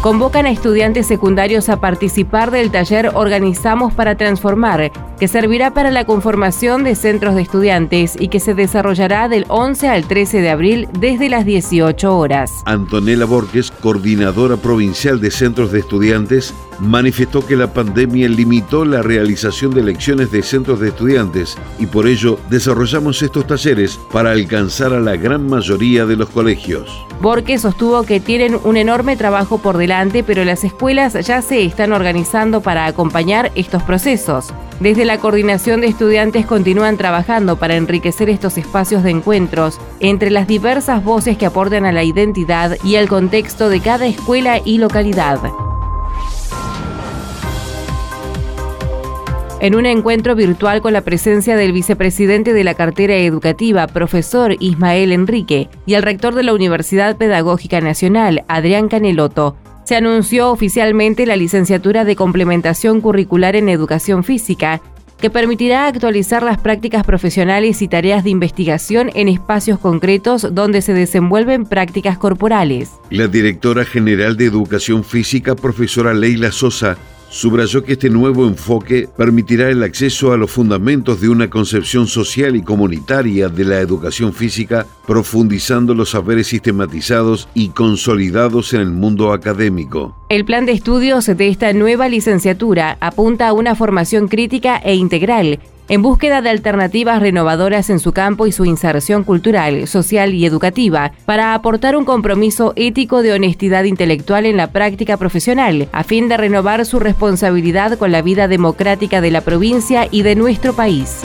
convocan a estudiantes secundarios a participar del taller Organizamos para Transformar, que servirá para la conformación de centros de estudiantes y que se desarrollará del 11 al 13 de abril desde las 18 horas. Antonella Borges, coordinadora provincial de centros de estudiantes, manifestó que la pandemia limitó la realización de elecciones de centros de estudiantes y por ello desarrollamos estos talleres para alcanzar a la gran mayoría de los colegios. Borges sostuvo que tienen un enorme trabajo por delante, pero las escuelas ya se están organizando para acompañar estos procesos. Desde la coordinación de estudiantes continúan trabajando para enriquecer estos espacios de encuentros entre las diversas voces que aportan a la identidad y al contexto de cada escuela y localidad. En un encuentro virtual con la presencia del vicepresidente de la cartera educativa, profesor Ismael Enrique, y el rector de la Universidad Pedagógica Nacional, Adrián Caneloto, se anunció oficialmente la licenciatura de complementación curricular en educación física, que permitirá actualizar las prácticas profesionales y tareas de investigación en espacios concretos donde se desenvuelven prácticas corporales. La directora general de Educación Física, profesora Leila Sosa, Subrayó que este nuevo enfoque permitirá el acceso a los fundamentos de una concepción social y comunitaria de la educación física, profundizando los saberes sistematizados y consolidados en el mundo académico. El plan de estudios de esta nueva licenciatura apunta a una formación crítica e integral en búsqueda de alternativas renovadoras en su campo y su inserción cultural, social y educativa, para aportar un compromiso ético de honestidad intelectual en la práctica profesional, a fin de renovar su responsabilidad con la vida democrática de la provincia y de nuestro país.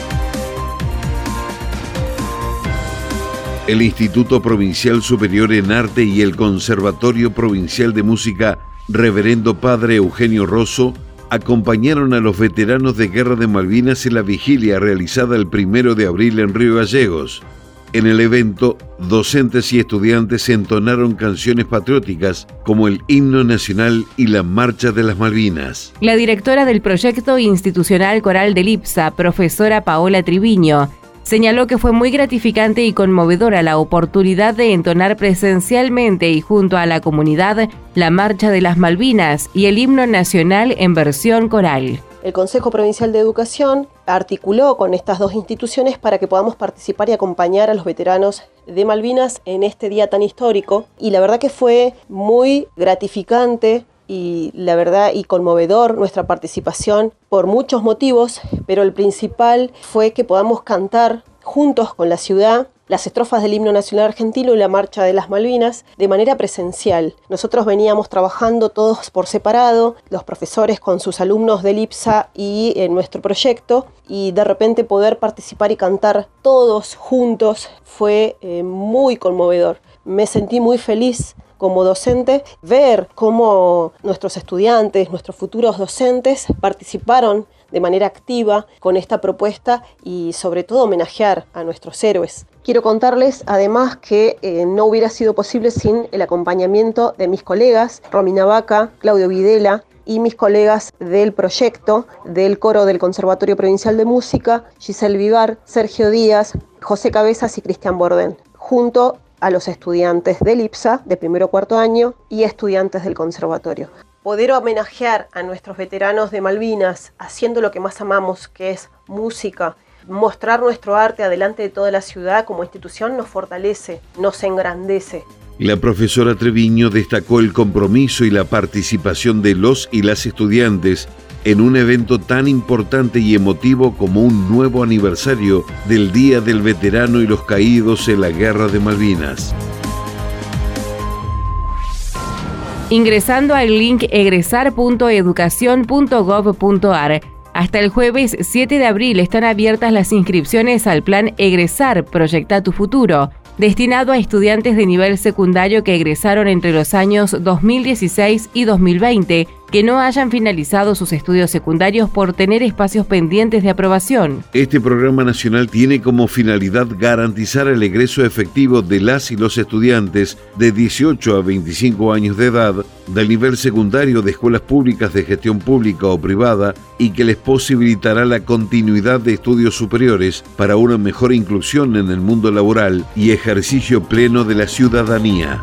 El Instituto Provincial Superior en Arte y el Conservatorio Provincial de Música Reverendo Padre Eugenio Rosso acompañaron a los veteranos de Guerra de Malvinas en la vigilia realizada el primero de abril en Río Gallegos. En el evento, docentes y estudiantes entonaron canciones patrióticas como el himno nacional y la marcha de las Malvinas. La directora del proyecto institucional coral del IPSA, profesora Paola Triviño, Señaló que fue muy gratificante y conmovedora la oportunidad de entonar presencialmente y junto a la comunidad la Marcha de las Malvinas y el himno nacional en versión coral. El Consejo Provincial de Educación articuló con estas dos instituciones para que podamos participar y acompañar a los veteranos de Malvinas en este día tan histórico. Y la verdad que fue muy gratificante y la verdad y conmovedor nuestra participación por muchos motivos, pero el principal fue que podamos cantar juntos con la ciudad las estrofas del himno nacional argentino y la marcha de las Malvinas de manera presencial. Nosotros veníamos trabajando todos por separado, los profesores con sus alumnos del IPSA y en nuestro proyecto, y de repente poder participar y cantar todos juntos fue eh, muy conmovedor. Me sentí muy feliz como docente, ver cómo nuestros estudiantes, nuestros futuros docentes participaron de manera activa con esta propuesta y sobre todo homenajear a nuestros héroes. Quiero contarles además que eh, no hubiera sido posible sin el acompañamiento de mis colegas, Romina Vaca, Claudio Videla, y mis colegas del proyecto del coro del Conservatorio Provincial de Música, Giselle Vivar, Sergio Díaz, José Cabezas y Cristian Borden, junto a los estudiantes del IPSA de primero cuarto año y estudiantes del conservatorio. Poder homenajear a nuestros veteranos de Malvinas haciendo lo que más amamos, que es música, mostrar nuestro arte adelante de toda la ciudad como institución nos fortalece, nos engrandece. La profesora Treviño destacó el compromiso y la participación de los y las estudiantes en un evento tan importante y emotivo como un nuevo aniversario del Día del Veterano y los Caídos en la Guerra de Malvinas. Ingresando al link egresar.educación.gov.ar, hasta el jueves 7 de abril están abiertas las inscripciones al plan Egresar, Proyecta tu Futuro, destinado a estudiantes de nivel secundario que egresaron entre los años 2016 y 2020 que no hayan finalizado sus estudios secundarios por tener espacios pendientes de aprobación. Este programa nacional tiene como finalidad garantizar el egreso efectivo de las y los estudiantes de 18 a 25 años de edad del nivel secundario de escuelas públicas de gestión pública o privada y que les posibilitará la continuidad de estudios superiores para una mejor inclusión en el mundo laboral y ejercicio pleno de la ciudadanía.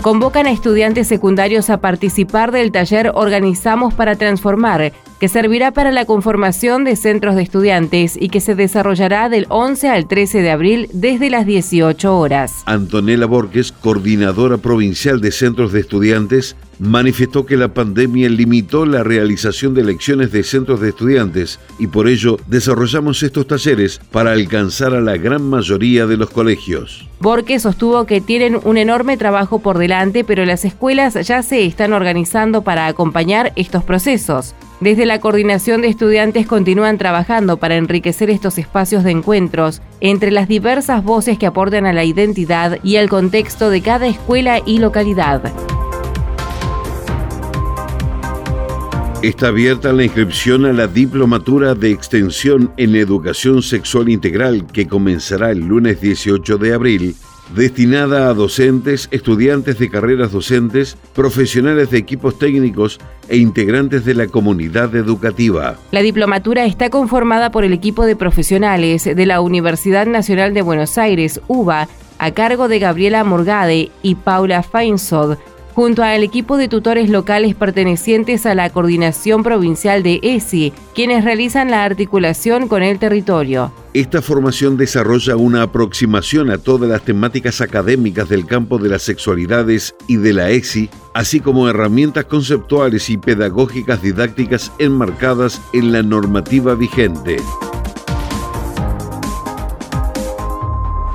Convocan a estudiantes secundarios a participar del taller Organizamos para Transformar, que servirá para la conformación de centros de estudiantes y que se desarrollará del 11 al 13 de abril desde las 18 horas. Antonella Borges, coordinadora provincial de centros de estudiantes, manifestó que la pandemia limitó la realización de elecciones de centros de estudiantes y por ello desarrollamos estos talleres para alcanzar a la gran mayoría de los colegios. Borges sostuvo que tienen un enorme trabajo por delante, pero las escuelas ya se están organizando para acompañar estos procesos. Desde la coordinación de estudiantes continúan trabajando para enriquecer estos espacios de encuentros entre las diversas voces que aportan a la identidad y al contexto de cada escuela y localidad. Está abierta la inscripción a la Diplomatura de Extensión en Educación Sexual Integral que comenzará el lunes 18 de abril destinada a docentes, estudiantes de carreras docentes, profesionales de equipos técnicos e integrantes de la comunidad educativa. La diplomatura está conformada por el equipo de profesionales de la Universidad Nacional de Buenos Aires, UBA, a cargo de Gabriela Morgade y Paula Feinsod, junto al equipo de tutores locales pertenecientes a la Coordinación Provincial de ESI, quienes realizan la articulación con el territorio. Esta formación desarrolla una aproximación a todas las temáticas académicas del campo de las sexualidades y de la ESI, así como herramientas conceptuales y pedagógicas didácticas enmarcadas en la normativa vigente.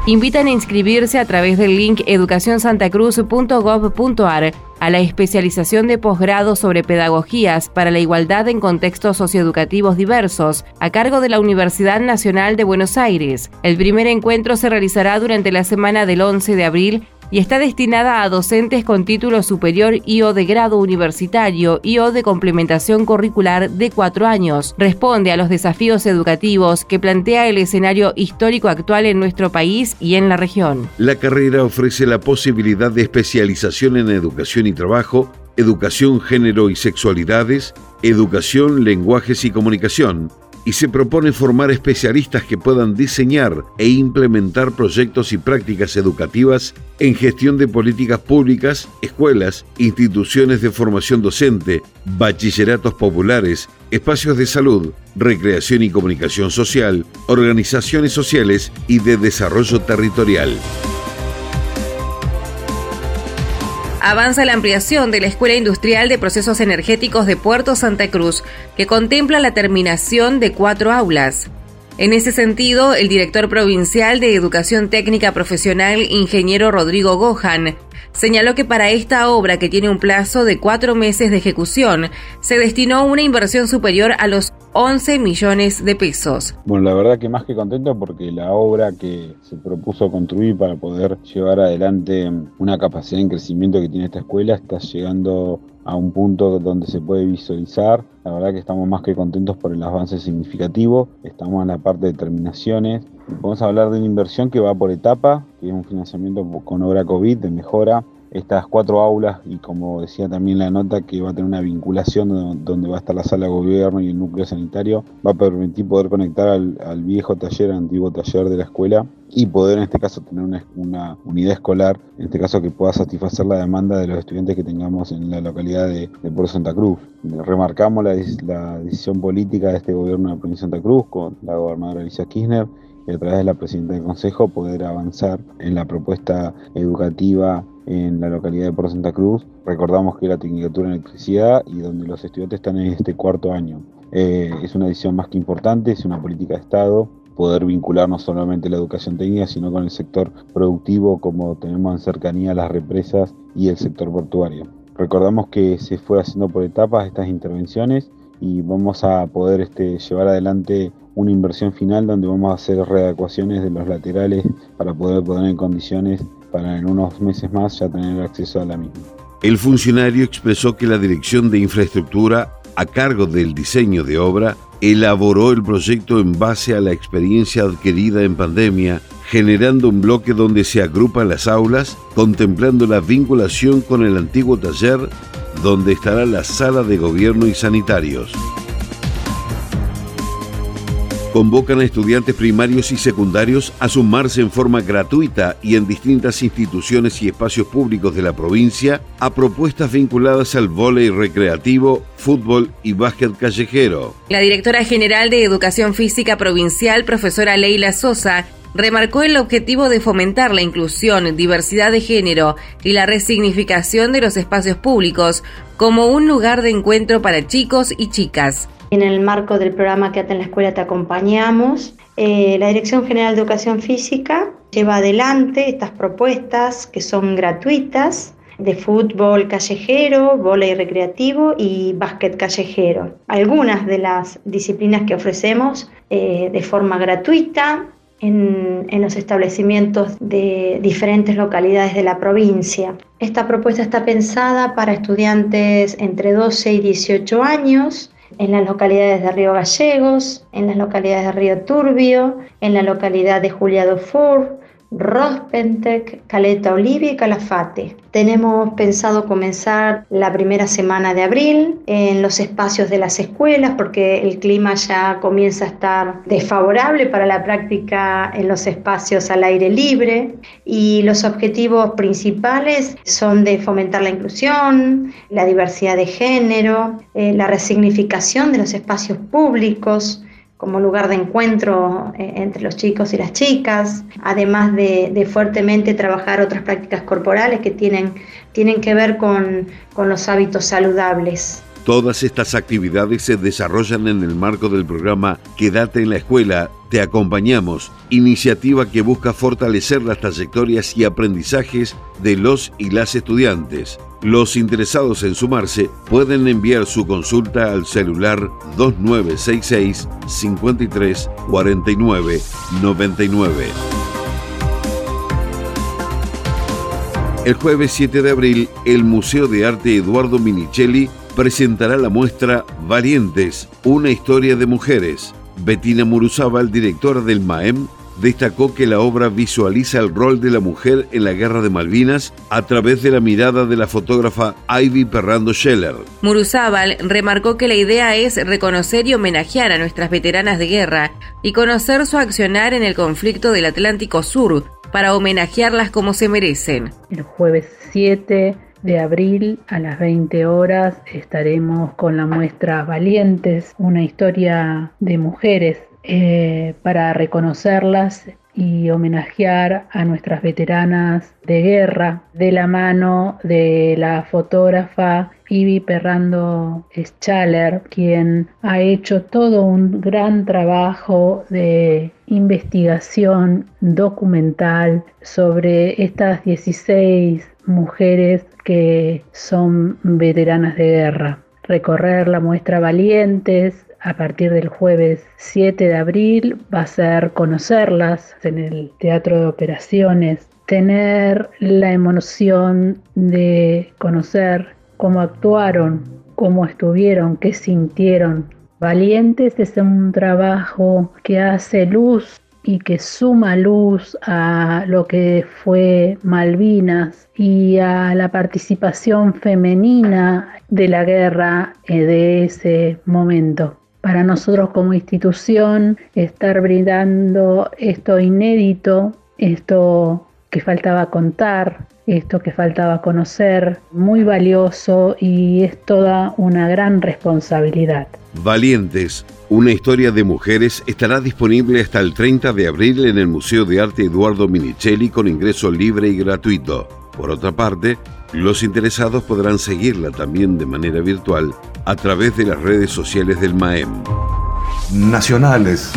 Invitan a inscribirse a través del link educacionsantacruz.gov.ar a la especialización de posgrado sobre pedagogías para la igualdad en contextos socioeducativos diversos, a cargo de la Universidad Nacional de Buenos Aires. El primer encuentro se realizará durante la semana del 11 de abril y está destinada a docentes con título superior y o de grado universitario y o de complementación curricular de cuatro años. Responde a los desafíos educativos que plantea el escenario histórico actual en nuestro país y en la región. La carrera ofrece la posibilidad de especialización en educación y trabajo, educación, género y sexualidades, educación, lenguajes y comunicación y se propone formar especialistas que puedan diseñar e implementar proyectos y prácticas educativas en gestión de políticas públicas, escuelas, instituciones de formación docente, bachilleratos populares, espacios de salud, recreación y comunicación social, organizaciones sociales y de desarrollo territorial. Avanza la ampliación de la Escuela Industrial de Procesos Energéticos de Puerto Santa Cruz, que contempla la terminación de cuatro aulas. En ese sentido, el director provincial de Educación Técnica Profesional, ingeniero Rodrigo Gohan, señaló que para esta obra, que tiene un plazo de cuatro meses de ejecución, se destinó una inversión superior a los 11 millones de pesos. Bueno, la verdad que más que contento porque la obra que se propuso construir para poder llevar adelante una capacidad de crecimiento que tiene esta escuela está llegando a un punto donde se puede visualizar. La verdad que estamos más que contentos por el avance significativo. Estamos en la parte de terminaciones. Podemos hablar de una inversión que va por etapa, que es un financiamiento con obra COVID de mejora estas cuatro aulas y como decía también la nota que va a tener una vinculación donde va a estar la sala de gobierno y el núcleo sanitario, va a permitir poder conectar al, viejo taller, antiguo taller de la escuela y poder en este caso tener una, unidad escolar, en este caso que pueda satisfacer la demanda de los estudiantes que tengamos en la localidad de, Puerto Santa Cruz. Remarcamos la, la decisión política de este gobierno de la provincia de Santa Cruz con la gobernadora Alicia Kirchner y a través de la presidenta del Consejo poder avanzar en la propuesta educativa en la localidad de Puerto Santa Cruz. Recordamos que la Tecnicatura en Electricidad y donde los estudiantes están en este cuarto año. Eh, es una decisión más que importante, es una política de Estado, poder vincular no solamente la educación técnica, sino con el sector productivo, como tenemos en cercanía las represas y el sector portuario. Recordamos que se fue haciendo por etapas estas intervenciones y vamos a poder este, llevar adelante una inversión final donde vamos a hacer readecuaciones de los laterales para poder poner en condiciones para en unos meses más ya tener acceso a la misma. El funcionario expresó que la Dirección de Infraestructura, a cargo del diseño de obra, elaboró el proyecto en base a la experiencia adquirida en pandemia, generando un bloque donde se agrupan las aulas, contemplando la vinculación con el antiguo taller, donde estará la sala de gobierno y sanitarios convocan a estudiantes primarios y secundarios a sumarse en forma gratuita y en distintas instituciones y espacios públicos de la provincia a propuestas vinculadas al vóley recreativo, fútbol y básquet callejero. La directora general de Educación Física Provincial, profesora Leila Sosa, remarcó el objetivo de fomentar la inclusión, diversidad de género y la resignificación de los espacios públicos como un lugar de encuentro para chicos y chicas. En el marco del programa Quédate en la Escuela Te Acompañamos, eh, la Dirección General de Educación Física lleva adelante estas propuestas que son gratuitas de fútbol callejero, volei recreativo y básquet callejero. Algunas de las disciplinas que ofrecemos eh, de forma gratuita en, en, los establecimientos de diferentes localidades de la provincia. Esta propuesta está pensada para estudiantes entre 12 y 18 años en las localidades de Río Gallegos, en las localidades de Río Turbio, en la localidad de Julia Dufour, Rospentec, Caleta Olivia y Calafate. Tenemos pensado comenzar la primera semana de abril en los espacios de las escuelas porque el clima ya comienza a estar desfavorable para la práctica en los espacios al aire libre y los objetivos principales son de fomentar la inclusión, la diversidad de género, eh, la resignificación de los espacios públicos, como lugar de encuentro eh, entre los chicos y las chicas, además de, fuertemente trabajar otras prácticas corporales que tienen, tienen que ver con, con los hábitos saludables. Todas estas actividades se desarrollan en el marco del programa Quédate en la escuela, te acompañamos, iniciativa que busca fortalecer las trayectorias y aprendizajes de los y las estudiantes. Los interesados en sumarse pueden enviar su consulta al celular 2966 53 49 99. El jueves 7 de abril, el Museo de Arte Eduardo Minichelli presentará la muestra Valientes, una historia de mujeres. Bettina Muruzábal, directora del MAEM, destacó que la obra visualiza el rol de la mujer en la Guerra de Malvinas a través de la mirada de la fotógrafa Ivy Perrando Scheller. Muruzábal remarcó que la idea es reconocer y homenajear a nuestras veteranas de guerra y conocer su accionar en el conflicto del Atlántico Sur para homenajearlas como se merecen. El jueves 7 de abril a las 20 horas estaremos con la muestra Valientes, una historia de mujeres eh, para reconocerlas y homenajear a nuestras veteranas de guerra de la mano de la fotógrafa Ivy Perrando Schaller, quien ha hecho todo un gran trabajo de investigación documental sobre estas 16 mujeres que son veteranas de guerra. Recorrer la muestra Valientes a partir del jueves 7 de abril va a ser conocerlas en el Teatro de Operaciones, tener la emoción de conocer cómo actuaron, cómo estuvieron, qué sintieron. Valientes es un trabajo que hace luz y que suma luz a lo que fue Malvinas y a la participación femenina de la guerra eh, de ese momento para nosotros como institución estar brindando esto inédito, esto que faltaba contar, esto que faltaba conocer, muy valioso y es toda una gran responsabilidad. Valientes, una historia de mujeres estará disponible hasta el 30 de abril en el Museo de Arte Eduardo Minichelli con ingreso libre y gratuito. Por otra parte, los interesados podrán seguirla también de manera virtual a través de las redes sociales del MAEM. Nacionales.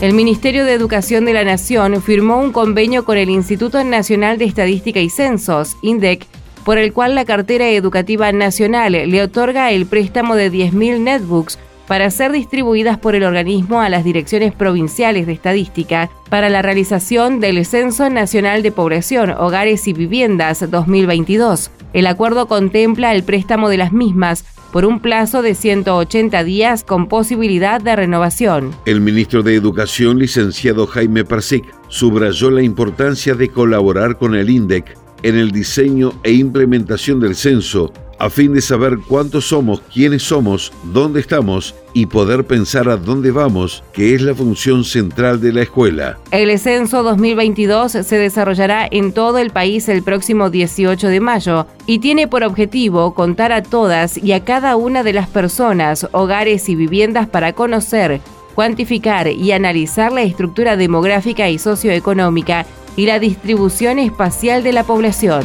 El Ministerio de Educación de la Nación firmó un convenio con el Instituto Nacional de Estadística y Censos, INDEC, por el cual la cartera educativa nacional le otorga el préstamo de 10.000 netbooks para ser distribuidas por el organismo a las direcciones provinciales de estadística para la realización del Censo Nacional de Población, Hogares y Viviendas 2022. El acuerdo contempla el préstamo de las mismas por un plazo de 180 días con posibilidad de renovación. El ministro de Educación, licenciado Jaime Parsic, subrayó la importancia de colaborar con el INDEC en el diseño e implementación del censo a fin de saber cuántos somos, quiénes somos, dónde estamos y poder pensar a dónde vamos, que es la función central de la escuela. El censo 2022 se desarrollará en todo el país el próximo 18 de mayo y tiene por objetivo contar a todas y a cada una de las personas, hogares y viviendas para conocer, cuantificar y analizar la estructura demográfica y socioeconómica y la distribución espacial de la población.